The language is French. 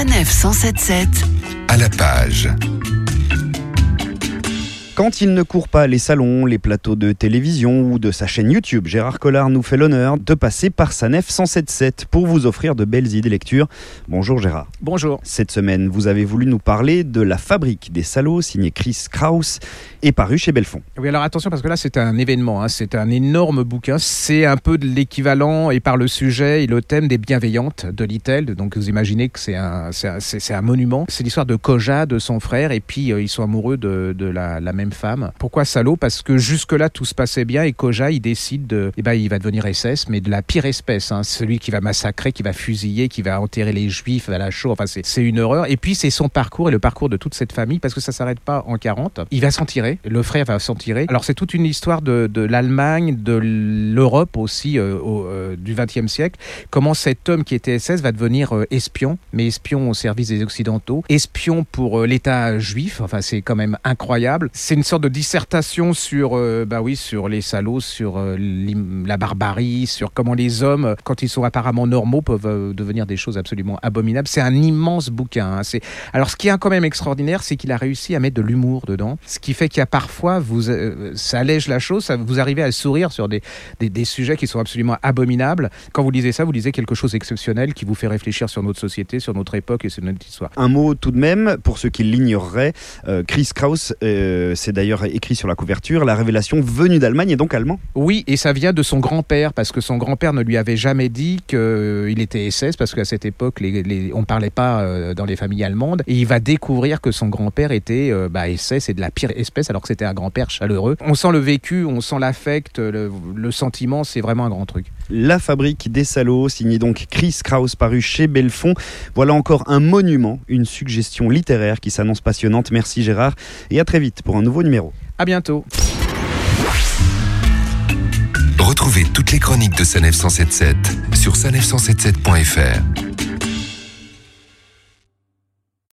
Sanef 177 à la page. Quand il ne court pas les salons, les plateaux de télévision ou de sa chaîne YouTube, Gérard Collard nous fait l'honneur de passer par Sanef 177 pour vous offrir de belles idées lecture. Bonjour Gérard. Bonjour. Cette semaine, vous avez voulu nous parler de La Fabrique des salauds, signé Chris Kraus et paru chez Belfond. Oui, alors attention parce que là c'est un événement, hein. c'est un énorme bouquin. C'est un peu de l'équivalent et par le sujet et le thème des bienveillantes de Little. Donc vous imaginez que c'est un, monument. C'est l'histoire de Koja, de son frère, et puis euh, ils sont amoureux de, de la, la même femme. Pourquoi salaud? Parce que jusque-là tout se passait bien et Koja il décide de. Eh ben, il va devenir SS, mais de la pire espèce. Hein. Celui qui va massacrer, qui va fusiller, qui va enterrer les juifs à la chaux. Enfin, c'est une horreur. Et puis c'est son parcours et le parcours de toute cette famille parce que ça s'arrête pas en 40. Il va s'en tirer. Le frère va s'en tirer. Alors c'est toute une histoire de, de l'Allemagne, de l'Europe aussi euh, euh, du XXe siècle. Comment cet homme qui était SS va devenir euh, espion, mais espion au service des Occidentaux, espion pour l'État juif. Enfin c'est quand même incroyable. C'est une sorte de dissertation sur, euh, bah oui, sur les salauds, sur euh, la barbarie, sur comment les hommes, euh, quand ils sont apparemment normaux, peuvent euh, devenir des choses absolument abominables. C'est un immense bouquin. hein. Alors, ce qui est quand même extraordinaire, c'est qu'il a réussi à mettre de l'humour dedans. Ce qui fait qu'il y a parfois, vous, ça allège la chose, ça, vous arrivez à sourire sur des, des, sujets qui sont absolument abominables. Quand vous lisez ça, vous lisez quelque chose d'exceptionnel qui vous fait réfléchir sur notre société, sur notre époque et sur notre histoire. Un mot tout de même, pour ceux qui l'ignoreraient, Chris Kraus, c'est d'ailleurs écrit sur la couverture, la révélation venue d'Allemagne et donc allemand. Oui, et ça vient de son grand-père, parce que son grand-père ne lui avait jamais dit qu'il était SS, parce qu'à cette époque, les, les- on ne parlait pas euh, dans les familles allemandes. Et il va découvrir que son grand-père était euh, bah, SS et de la pire espèce, alors que c'était un grand-père chaleureux. On sent le vécu, on sent l'affect, le, le sentiment, c'est vraiment un grand truc. La fabrique des salauds, signé donc Chris Kraus, paru chez Belfond. Voilà encore un monument, une suggestion littéraire qui s'annonce passionnante. Merci Gérard et à très vite pour un nouveau numéro. À bientôt. Retrouvez toutes les chroniques de Sanef 177 sur sanef177.fr.